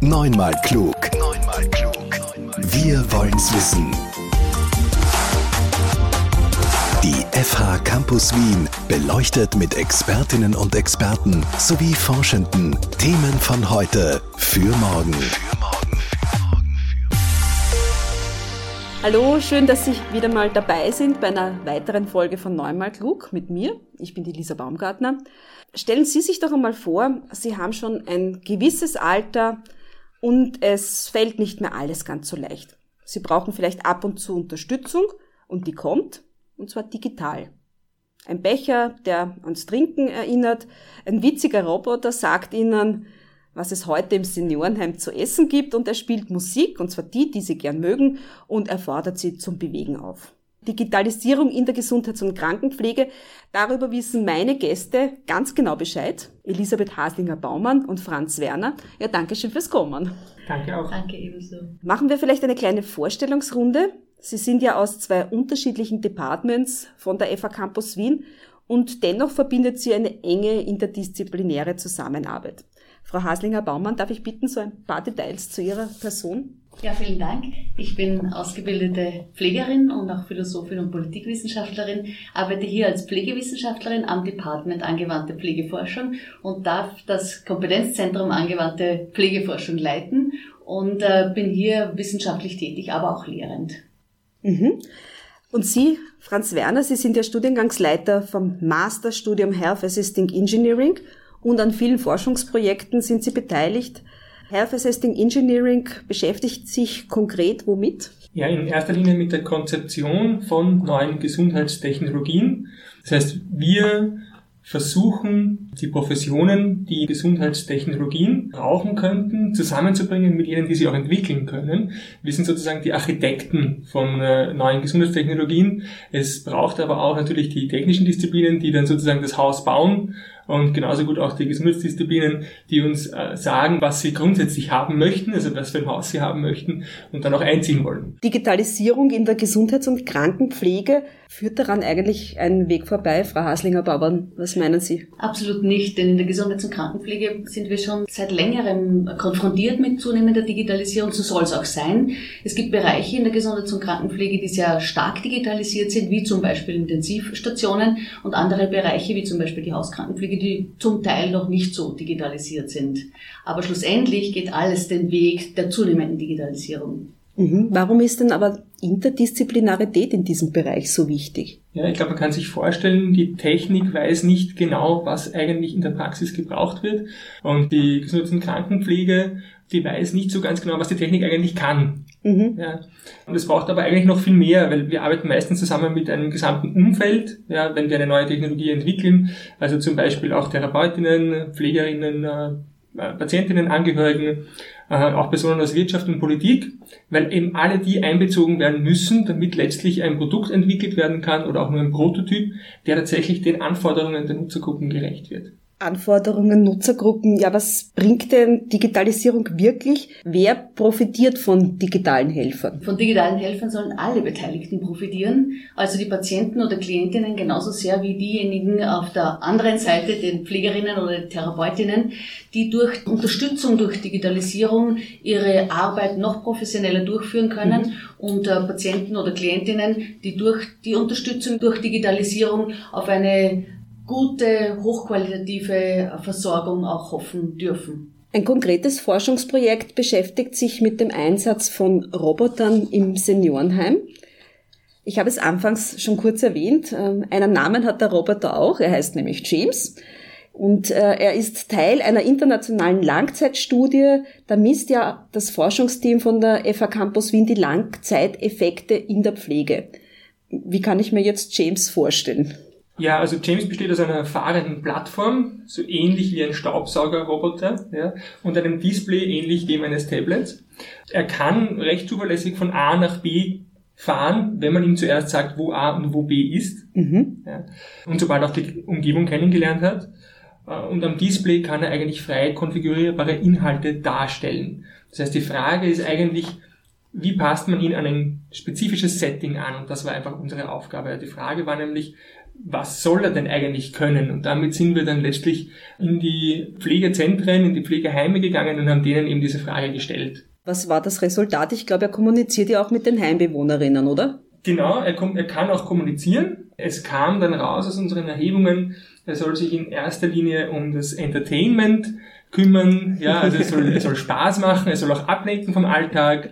Neunmal klug. Neunmal klug. Wir wollen's wissen. Die FH Campus Wien beleuchtet mit Expertinnen und Experten sowie Forschenden Themen von heute für morgen. Hallo, schön, dass Sie wieder mal dabei sind bei einer weiteren Folge von Neunmal klug mit mir. Ich bin die Lisa Baumgartner. Stellen Sie sich doch einmal vor, Sie haben schon ein gewisses Alter und es fällt nicht mehr alles ganz so leicht. Sie brauchen vielleicht ab und zu Unterstützung und die kommt, und zwar digital. Ein Becher, der ans Trinken erinnert, ein witziger Roboter sagt Ihnen, was es heute im Seniorenheim zu essen gibt und er spielt Musik, und zwar die, die Sie gern mögen, und er fordert Sie zum Bewegen auf. Digitalisierung in der Gesundheits- und Krankenpflege. Darüber wissen meine Gäste ganz genau Bescheid. Elisabeth Haslinger-Baumann und Franz Werner. Ja, danke schön fürs Kommen. Danke auch. Danke ebenso. Machen wir vielleicht eine kleine Vorstellungsrunde. Sie sind ja aus zwei unterschiedlichen Departments von der FA Campus Wien und dennoch verbindet sie eine enge interdisziplinäre Zusammenarbeit. Frau Haslinger-Baumann, darf ich bitten, so ein paar Details zu Ihrer Person? Ja, vielen Dank. Ich bin ausgebildete Pflegerin und auch Philosophin und Politikwissenschaftlerin, arbeite hier als Pflegewissenschaftlerin am Department Angewandte Pflegeforschung und darf das Kompetenzzentrum Angewandte Pflegeforschung leiten und äh, bin hier wissenschaftlich tätig, aber auch lehrend. Mhm. Und Sie, Franz Werner, Sie sind ja Studiengangsleiter vom Masterstudium Health Assisting Engineering und an vielen Forschungsprojekten sind Sie beteiligt. Health Assisting Engineering beschäftigt sich konkret womit? Ja, in erster Linie mit der Konzeption von neuen Gesundheitstechnologien. Das heißt, wir versuchen, die Professionen, die Gesundheitstechnologien brauchen könnten, zusammenzubringen mit jenen, die sie auch entwickeln können. Wir sind sozusagen die Architekten von äh, neuen Gesundheitstechnologien. Es braucht aber auch natürlich die technischen Disziplinen, die dann sozusagen das Haus bauen und genauso gut auch die Gesundheitsdisziplinen, die uns äh, sagen, was sie grundsätzlich haben möchten, also was für ein Haus sie haben möchten und dann auch einziehen wollen. Digitalisierung in der Gesundheits- und Krankenpflege führt daran eigentlich einen Weg vorbei. Frau Haslinger-Bauern, was meinen Sie? Absolut nicht, denn in der Gesundheits- und Krankenpflege sind wir schon seit längerem konfrontiert mit zunehmender Digitalisierung, so soll es auch sein. Es gibt Bereiche in der Gesundheits- und Krankenpflege, die sehr stark digitalisiert sind, wie zum Beispiel Intensivstationen und andere Bereiche, wie zum Beispiel die Hauskrankenpflege, die zum Teil noch nicht so digitalisiert sind. Aber schlussendlich geht alles den Weg der zunehmenden Digitalisierung. Mhm. Warum ist denn aber Interdisziplinarität in diesem Bereich so wichtig? Ja, ich glaube, man kann sich vorstellen, die Technik weiß nicht genau, was eigentlich in der Praxis gebraucht wird. Und die Gesundheits- und Krankenpflege, die weiß nicht so ganz genau, was die Technik eigentlich kann. Mhm. Ja. Und es braucht aber eigentlich noch viel mehr, weil wir arbeiten meistens zusammen mit einem gesamten Umfeld, ja, wenn wir eine neue Technologie entwickeln. Also zum Beispiel auch Therapeutinnen, Pflegerinnen, äh, Patientinnen, Angehörigen, äh, auch Personen aus Wirtschaft und Politik, weil eben alle die einbezogen werden müssen, damit letztlich ein Produkt entwickelt werden kann oder auch nur ein Prototyp, der tatsächlich den Anforderungen der Nutzergruppen gerecht wird. Anforderungen, Nutzergruppen. Ja, was bringt denn Digitalisierung wirklich? Wer profitiert von digitalen Helfern? Von digitalen Helfern sollen alle Beteiligten profitieren, also die Patienten oder Klientinnen genauso sehr wie diejenigen auf der anderen Seite, den Pflegerinnen oder Therapeutinnen, die durch Unterstützung durch Digitalisierung ihre Arbeit noch professioneller durchführen können mhm. und äh, Patienten oder Klientinnen, die durch die Unterstützung durch Digitalisierung auf eine gute, hochqualitative Versorgung auch hoffen dürfen. Ein konkretes Forschungsprojekt beschäftigt sich mit dem Einsatz von Robotern im Seniorenheim. Ich habe es anfangs schon kurz erwähnt. Ähm, einen Namen hat der Roboter auch. Er heißt nämlich James. Und äh, er ist Teil einer internationalen Langzeitstudie. Da misst ja das Forschungsteam von der FA Campus Wien die Langzeiteffekte in der Pflege. Wie kann ich mir jetzt James vorstellen? Ja, also James besteht aus einer fahrenden Plattform, so ähnlich wie ein Staubsaugerroboter, ja, und einem Display ähnlich dem eines Tablets. Er kann recht zuverlässig von A nach B fahren, wenn man ihm zuerst sagt, wo A und wo B ist. Mhm. Ja, und sobald auch die Umgebung kennengelernt hat. Äh, und am Display kann er eigentlich frei konfigurierbare Inhalte darstellen. Das heißt, die Frage ist eigentlich, wie passt man ihn an ein spezifisches Setting an? Und das war einfach unsere Aufgabe. Die Frage war nämlich, was soll er denn eigentlich können? Und damit sind wir dann letztlich in die Pflegezentren, in die Pflegeheime gegangen und haben denen eben diese Frage gestellt. Was war das Resultat? Ich glaube, er kommuniziert ja auch mit den Heimbewohnerinnen, oder? Genau, er, kommt, er kann auch kommunizieren. Es kam dann raus aus unseren Erhebungen, er soll sich in erster Linie um das Entertainment kümmern, ja, also es soll, es soll Spaß machen, es soll auch ablenken vom Alltag.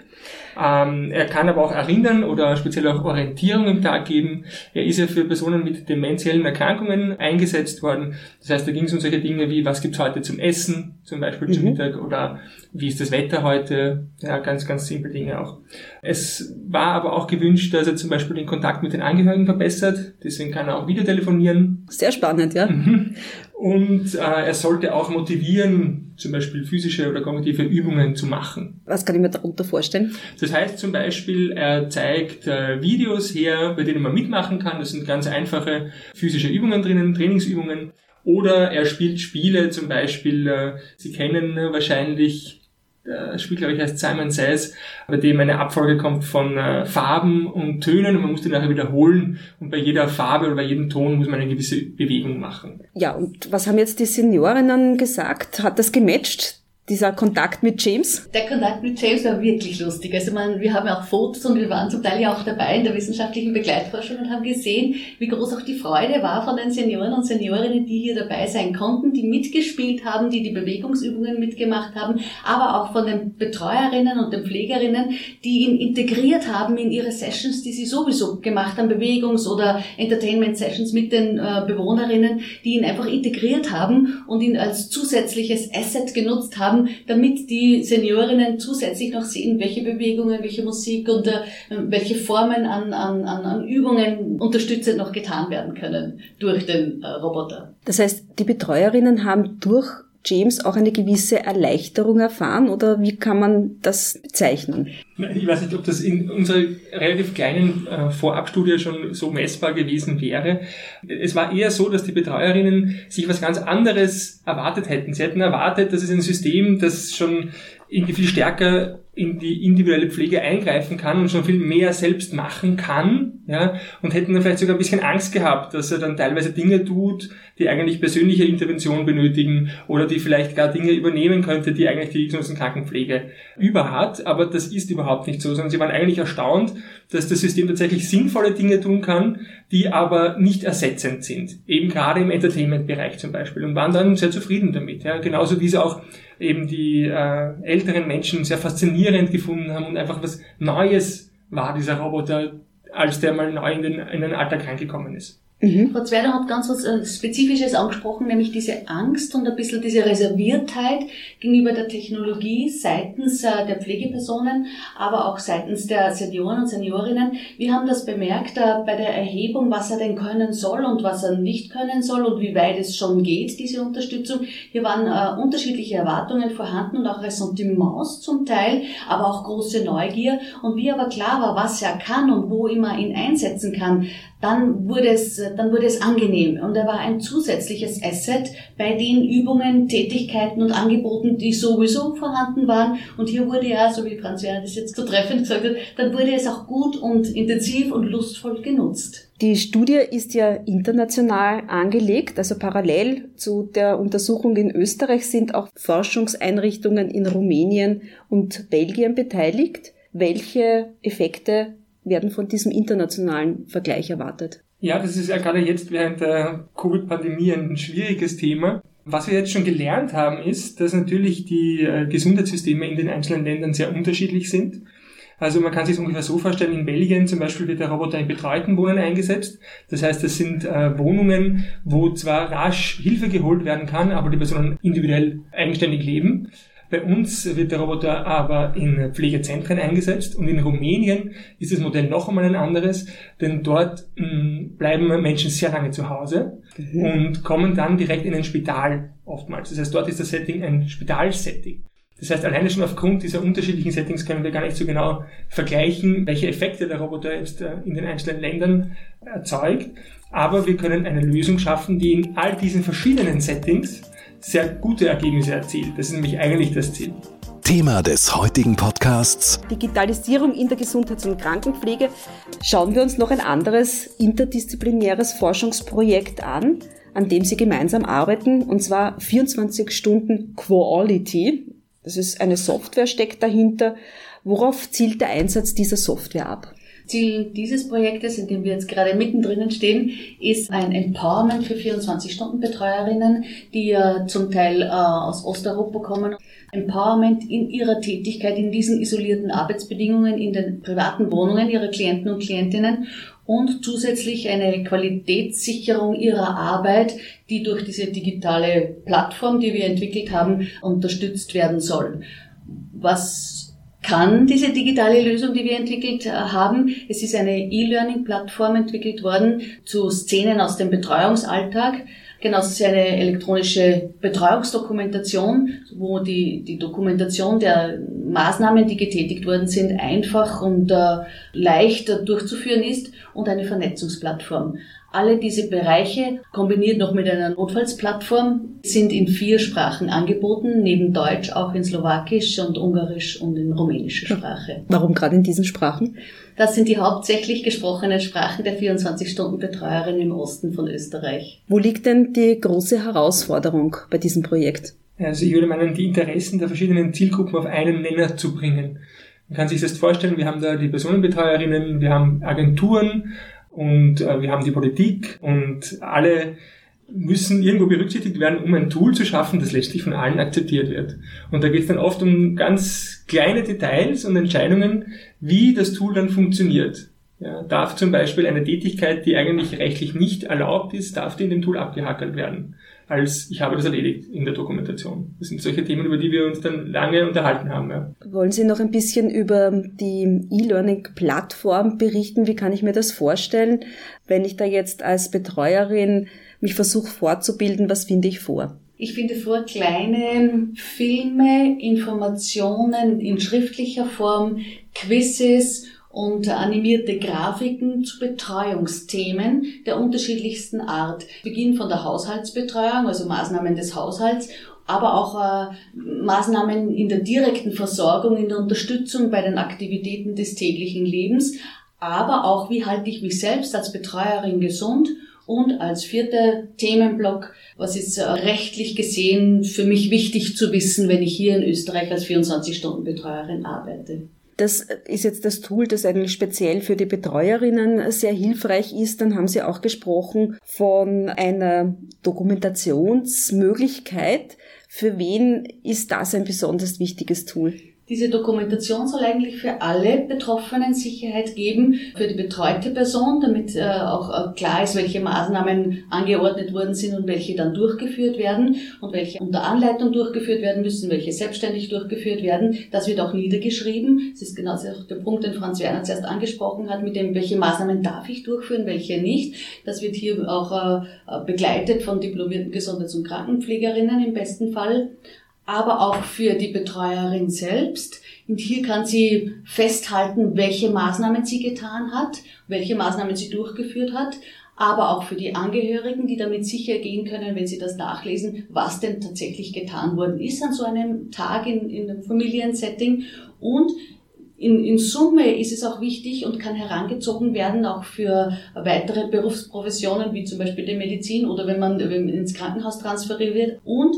Ähm, er kann aber auch erinnern oder speziell auch Orientierung im Tag geben. Er ist ja für Personen mit demenziellen Erkrankungen eingesetzt worden. Das heißt, da ging es um solche Dinge wie, was gibt's heute zum Essen, zum Beispiel mhm. zum Mittag, oder wie ist das Wetter heute? Ja, ganz, ganz simple Dinge auch. Es war aber auch gewünscht, dass er zum Beispiel den Kontakt mit den Angehörigen verbessert. Deswegen kann er auch wieder telefonieren. Sehr spannend, ja. Mhm. Und äh, er sollte auch motivieren, zum Beispiel physische oder kognitive Übungen zu machen. Was kann ich mir darunter vorstellen? Das heißt zum Beispiel, er zeigt äh, Videos her, bei denen man mitmachen kann. Das sind ganz einfache physische Übungen drinnen, Trainingsübungen. Oder er spielt Spiele, zum Beispiel, äh, Sie kennen wahrscheinlich das Spiel, glaube ich, heißt Simon Says, bei dem eine Abfolge kommt von äh, Farben und Tönen und man muss die nachher wiederholen und bei jeder Farbe oder bei jedem Ton muss man eine gewisse Bewegung machen. Ja, und was haben jetzt die Seniorinnen gesagt? Hat das gematcht? Dieser Kontakt mit James? Der Kontakt mit James war wirklich lustig. Also man, wir haben ja auch Fotos und wir waren zum Teil ja auch dabei in der wissenschaftlichen Begleitforschung und haben gesehen, wie groß auch die Freude war von den Senioren und Seniorinnen, die hier dabei sein konnten, die mitgespielt haben, die die Bewegungsübungen mitgemacht haben, aber auch von den Betreuerinnen und den Pflegerinnen, die ihn integriert haben in ihre Sessions, die sie sowieso gemacht haben, Bewegungs- oder Entertainment-Sessions mit den äh, Bewohnerinnen, die ihn einfach integriert haben und ihn als zusätzliches Asset genutzt haben, haben, damit die Seniorinnen zusätzlich noch sehen, welche Bewegungen, welche Musik und äh, welche Formen an, an, an Übungen unterstützend noch getan werden können durch den äh, Roboter. Das heißt, die Betreuerinnen haben durch James auch eine gewisse Erleichterung erfahren oder wie kann man das bezeichnen? Ich weiß nicht, ob das in unserer relativ kleinen äh, Vorabstudie schon so messbar gewesen wäre. Es war eher so, dass die Betreuerinnen sich was ganz anderes erwartet hätten. Sie hätten erwartet, dass es ein System, das schon irgendwie viel stärker in die individuelle Pflege eingreifen kann und schon viel mehr selbst machen kann, ja, und hätten dann vielleicht sogar ein bisschen Angst gehabt, dass er dann teilweise Dinge tut, die eigentlich persönliche Intervention benötigen oder die vielleicht gar Dinge übernehmen könnte, die eigentlich die Krankenpflege über hat, aber das ist überhaupt nicht so, sondern sie waren eigentlich erstaunt, dass das System tatsächlich sinnvolle Dinge tun kann, die aber nicht ersetzend sind, eben gerade im Entertainment-Bereich zum Beispiel. Und waren dann sehr zufrieden damit, ja, genauso wie sie auch eben die äh, älteren Menschen sehr faszinierend gefunden haben und einfach was Neues war, dieser Roboter, als der mal neu in den, in den Alltag reingekommen ist. Mhm. Frau Zwerder hat ganz was äh, Spezifisches angesprochen, nämlich diese Angst und ein bisschen diese Reserviertheit gegenüber der Technologie seitens äh, der Pflegepersonen, aber auch seitens der Senioren und Seniorinnen. Wir haben das bemerkt äh, bei der Erhebung, was er denn können soll und was er nicht können soll und wie weit es schon geht, diese Unterstützung. Hier waren unterschiedliche Erwartungen vorhanden und auch Ressentiments zum Teil, aber auch große Neugier. Und wie aber klar war, was er kann und wo immer ihn einsetzen kann, dann wurde es, dann wurde es angenehm und er war ein zusätzliches Asset bei den Übungen, Tätigkeiten und Angeboten, die sowieso vorhanden waren. Und hier wurde ja, so wie Franz Werner das jetzt so treffend gesagt hat, dann wurde es auch gut und intensiv und lustvoll genutzt. Die Studie ist ja international angelegt, also parallel zu der Untersuchung in Österreich sind auch Forschungseinrichtungen in Rumänien und Belgien beteiligt. Welche Effekte werden von diesem internationalen Vergleich erwartet? Ja, das ist ja gerade jetzt während der Covid-Pandemie ein schwieriges Thema. Was wir jetzt schon gelernt haben, ist, dass natürlich die äh, Gesundheitssysteme in den einzelnen Ländern sehr unterschiedlich sind. Also man kann sich ungefähr so vorstellen, in Belgien zum Beispiel wird der Roboter in betreuten Wohnen eingesetzt. Das heißt, das sind äh, Wohnungen, wo zwar rasch Hilfe geholt werden kann, aber die Personen individuell eigenständig leben. Bei uns wird der Roboter aber in Pflegezentren eingesetzt und in Rumänien ist das Modell noch einmal ein anderes, denn dort mh, mm, bleiben Menschen sehr lange zu Hause mhm. und kommen dann direkt in ein Spital oftmals. Das heißt, dort ist das Setting ein Spitalsetting. Das heißt, alleine schon aufgrund dieser unterschiedlichen Settings können wir gar nicht so genau vergleichen, welche Effekte der Roboter jetzt äh, in den einzelnen Ländern erzeugt. Aber wir können eine Lösung schaffen, die in all diesen verschiedenen Settings sehr gute Ergebnisse erzielt. Das ist nämlich eigentlich das Ziel. Thema des heutigen Podcasts. Digitalisierung in der Gesundheits- und Krankenpflege. Schauen wir uns noch ein anderes interdisziplinäres Forschungsprojekt an, an dem Sie gemeinsam arbeiten, und zwar 24 Stunden Quality. Das ist eine Software steckt dahinter. Worauf zielt der Einsatz dieser Software ab? Ziel dieses Projektes, in dem wir jetzt gerade mittendrin stehen, ist ein Empowerment für 24-Stunden-Betreuerinnen, die ja zum Teil äh, aus Osteuropa kommen. Empowerment in ihrer Tätigkeit in diesen isolierten Arbeitsbedingungen in den privaten Wohnungen ihrer Klienten und Klientinnen und zusätzlich eine Qualitätssicherung ihrer Arbeit, die durch diese digitale Plattform, die wir entwickelt haben, unterstützt werden soll. Was kann diese digitale Lösung, die wir entwickelt äh, haben. Es ist eine E-Learning-Plattform entwickelt worden zu Szenen aus dem Betreuungsalltag. Genauso ist eine elektronische Betreuungsdokumentation, wo die, die Dokumentation der Maßnahmen, die getätigt worden sind, einfach und äh, leicht durchzuführen ist und eine Vernetzungsplattform. Alle diese Bereiche, kombiniert noch mit einer Notfallsplattform, sind in vier Sprachen angeboten, neben Deutsch auch in Slowakisch und Ungarisch und in rumänischer Sprache. Warum gerade in diesen Sprachen? Das sind die hauptsächlich gesprochenen Sprachen der 24-Stunden-Betreuerin im Osten von Österreich. Wo liegt denn die große Herausforderung bei diesem Projekt? Also ich würde meinen, die Interessen der verschiedenen Zielgruppen auf einen Nenner zu bringen. Man kann sich das vorstellen, wir haben da die Personenbetreuerinnen, wir haben Agenturen, und äh, wir haben die Politik und alle müssen irgendwo berücksichtigt werden, um ein Tool zu schaffen, das letztlich von allen akzeptiert wird. Und da geht es dann oft um ganz kleine Details und Entscheidungen, wie das Tool dann funktioniert. Ja, darf zum Beispiel eine Tätigkeit, die eigentlich rechtlich nicht erlaubt ist, darf die in dem Tool abgehackelt werden? Als ich habe das erledigt in der Dokumentation. Das sind solche Themen, über die wir uns dann lange unterhalten haben. Ja. Wollen Sie noch ein bisschen über die E-Learning-Plattform berichten? Wie kann ich mir das vorstellen, wenn ich da jetzt als Betreuerin mich versuche fortzubilden? Was finde ich vor? Ich finde vor kleine Filme, Informationen in schriftlicher Form, Quizzes und animierte Grafiken zu Betreuungsthemen der unterschiedlichsten Art. Beginn von der Haushaltsbetreuung, also Maßnahmen des Haushalts, aber auch äh, Maßnahmen in der direkten Versorgung, in der Unterstützung bei den Aktivitäten des täglichen Lebens, aber auch wie halte ich mich selbst als Betreuerin gesund und als vierter Themenblock, was ist äh, rechtlich gesehen für mich wichtig zu wissen, wenn ich hier in Österreich als 24-Stunden-Betreuerin arbeite. Das ist jetzt das Tool, das eigentlich speziell für die Betreuerinnen sehr hilfreich ist. Dann haben Sie auch gesprochen von einer Dokumentationsmöglichkeit. Für wen ist das ein besonders wichtiges Tool? Diese Dokumentation soll eigentlich für alle Betroffenen Sicherheit geben, für die betreute Person, damit äh, auch äh, klar ist, welche Maßnahmen angeordnet worden sind und welche dann durchgeführt werden und welche unter Anleitung durchgeführt werden müssen, welche selbstständig durchgeführt werden. Das wird auch niedergeschrieben. Das ist genau der Punkt, den Franz Werner zuerst angesprochen hat, mit dem, welche Maßnahmen darf ich durchführen, welche nicht. Das wird hier auch äh, begleitet von diplomierten Gesundheits- und Krankenpflegerinnen im besten Fall aber auch für die Betreuerin selbst. Und hier kann sie festhalten, welche Maßnahmen sie getan hat, welche Maßnahmen sie durchgeführt hat, aber auch für die Angehörigen, die damit sicher gehen können, wenn sie das nachlesen, was denn tatsächlich getan worden ist an so einem Tag in, in einem Familiensetting. Und in, in Summe ist es auch wichtig und kann herangezogen werden, auch für weitere Berufsprofessionen, wie zum Beispiel die Medizin oder wenn man, wenn man ins Krankenhaus transferiert wird. Und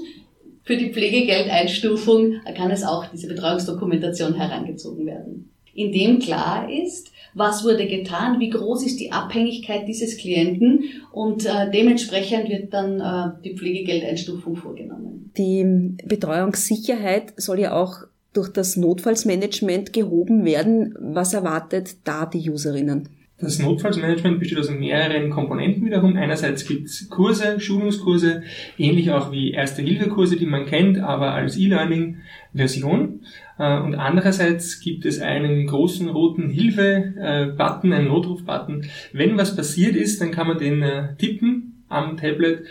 für die Pflegegeldeinstufung kann es auch diese Betreuungsdokumentation herangezogen werden. In dem klar ist, was wurde getan, wie groß ist die Abhängigkeit dieses Klienten und äh, dementsprechend wird dann äh, die Pflegegeldeinstufung vorgenommen. Die Betreuungssicherheit soll ja auch durch das Notfallsmanagement gehoben werden. Was erwartet da die Userinnen? Das Notfallsmanagement besteht aus mehreren Komponenten wiederum. Einerseits gibt es Kurse, Schulungskurse, ähnlich auch wie Erste-Hilfe-Kurse, die man kennt, aber als E-Learning-Version. Äh, und andererseits gibt es einen großen roten Hilfe-Button, einen Notruf-Button. Wenn was passiert ist, dann kann man den äh, tippen am Tablet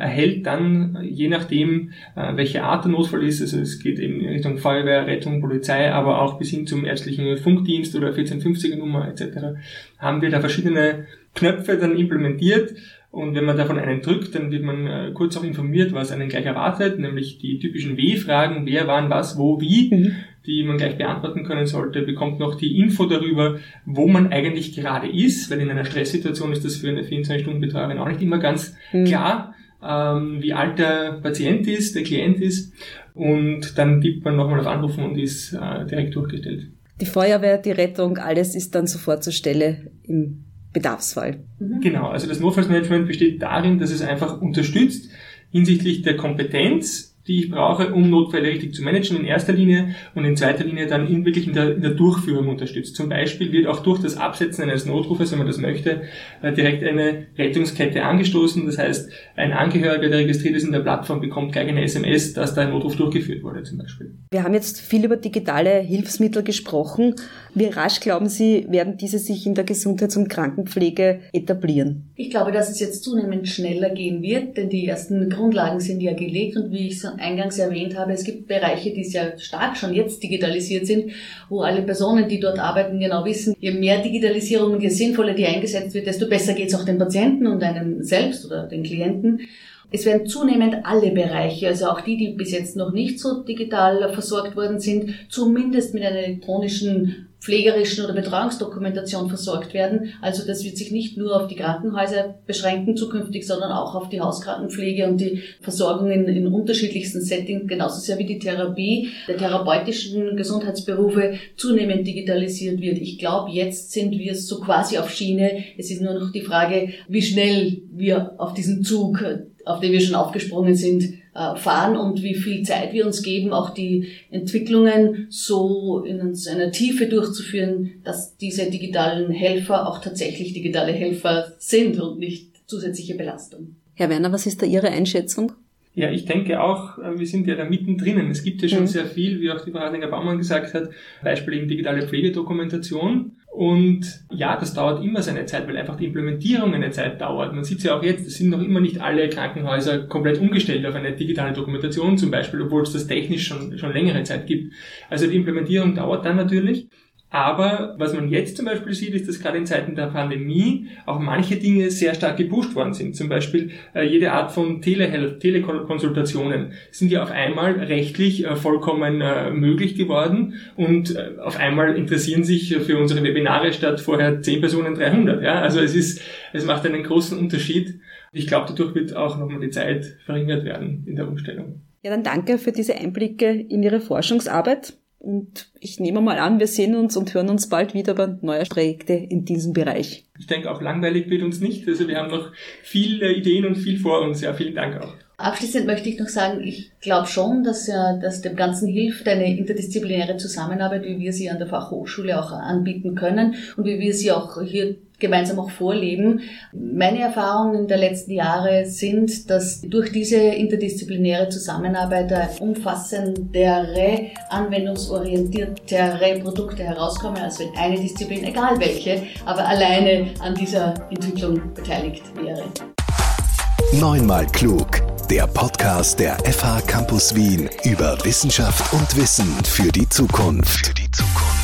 erhält dann, je nachdem, äh, welche Art der Notfall ist, also es geht eben in Richtung Feuerwehr, Rettung, Polizei, aber auch bis hin zum ärztlichen Funkdienst oder 1450er Nummer etc., haben wir da verschiedene Knöpfe dann implementiert, Und wenn man davon einen drückt, dann wird man äh, kurz auch informiert, was einen gleich erwartet, nämlich die typischen W-Fragen, wer, wann, was, wo, wie, mhm. die man gleich beantworten können sollte, bekommt noch die Info darüber, wo man eigentlich gerade ist, weil in einer Stresssituation ist das für eine 24-Stunden-Betreuerin auch nicht immer ganz mhm. klar, ähm, wie alt der Patient ist, der Klient ist. Und dann tippt man nochmal auf Anrufen und ist äh, direkt durchgestellt. Die Feuerwehr, die Rettung, alles ist dann sofort zur Stelle im Bedarfsfall. Mhm. Genau, also das Notfallsmanagement besteht darin, dass es einfach unterstützt hinsichtlich der Kompetenz die ich brauche, um Notfälle richtig zu managen in erster Linie und in zweiter Linie dann in, wirklich in der, in der Durchführung unterstützt. Zum Beispiel wird auch durch das Absetzen eines Notrufes, wenn man das möchte, äh, direkt eine Rettungskette angestoßen. Das heißt, ein Angehöriger, der registriert ist in der Plattform, bekommt gleich eine SMS, dass da ein Notruf durchgeführt wurde zum Beispiel. Wir haben jetzt viel über digitale Hilfsmittel gesprochen. Wie rasch glauben Sie, werden diese sich in der Gesundheits- und Krankenpflege etablieren? Ich glaube, dass es jetzt zunehmend schneller gehen wird, denn die ersten Grundlagen sind ja gelegt und wie ich eingangs erwähnt habe, es gibt Bereiche, die sehr stark schon jetzt digitalisiert sind, wo alle Personen, die dort arbeiten, genau wissen, je mehr Digitalisierung und je sinnvoller die eingesetzt wird, desto besser geht es auch den Patienten und einem selbst oder den Klienten. Es werden zunehmend alle Bereiche, also auch die, die bis jetzt noch nicht so digital versorgt worden sind, zumindest mit einer elektronischen pflegerischen oder Betreuungsdokumentation versorgt werden. Also das wird sich nicht nur auf die Krankenhäuser beschränken zukünftig, sondern auch auf die Hauskrankenpflege und die Versorgung in, in unterschiedlichsten Settings, genauso sehr wie die Therapie der therapeutischen Gesundheitsberufe zunehmend digitalisiert wird. Ich glaube, jetzt sind wir so quasi auf Schiene. Es ist nur noch die Frage, wie schnell wir auf diesen Zug, auf den wir schon aufgesprungen sind, fahren und wie viel Zeit wir uns geben, auch die Entwicklungen so in einer Tiefe durchzuführen, dass diese digitalen Helfer auch tatsächlich digitale Helfer sind und nicht zusätzliche Belastung. Herr Werner, was ist da Ihre Einschätzung? Ja, ich denke auch, äh, wir sind ja da mittendrin. Es gibt ja schon mhm. sehr viel, wie auch die Frau Hardinger Baumann gesagt hat, Beispiel eben digitale Pflegedokumentation. Und ja, das dauert immer seine Zeit, weil einfach die Implementierung eine Zeit dauert. Man sieht es ja auch jetzt, es sind noch immer nicht alle Krankenhäuser komplett umgestellt auf eine digitale Dokumentation zum Beispiel, obwohl es das technisch schon, schon längere Zeit gibt. Also die Implementierung dauert dann natürlich. Aber was man jetzt zum Beispiel sieht, ist, dass gerade in Zeiten der Pandemie auch manche Dinge sehr stark gepusht worden sind. Zum Beispiel äh, jede Art von Telehealth, Telekonsultationen sind ja auf einmal rechtlich äh, vollkommen äh, möglich geworden und auf einmal interessieren sich für unsere Webinare statt vorher 10 Personen 300. Ja? Also es ist, es macht einen großen Unterschied. Ich glaube, dadurch wird auch nochmal die Zeit verringert werden in der Umstellung. Ja, dann danke für diese Einblicke in Ihre Forschungsarbeit. Und ich nehme mal an, wir sehen uns und hören uns bald wieder bei neuen Projekte in diesem Bereich. Ich denke auch langweilig wird uns nicht. Also wir haben noch viele Ideen und viel vor uns. Ja, vielen Dank auch. Abschließend möchte ich noch sagen, ich glaube schon, dass, ja, dass dem Ganzen hilft eine interdisziplinäre Zusammenarbeit, wie wir sie an der Fachhochschule auch anbieten können und wie wir sie auch hier gemeinsam auch vorleben. Meine Erfahrungen der letzten Jahre sind, dass durch diese interdisziplinäre Zusammenarbeit umfassendere, anwendungsorientiertere Produkte herauskommen, als wenn eine Disziplin, egal welche, aber alleine an dieser Entwicklung beteiligt wäre. Neunmal klug. Der Podcast der FH Campus Wien über Wissenschaft und Wissen für die Zukunft. Für die Zukunft.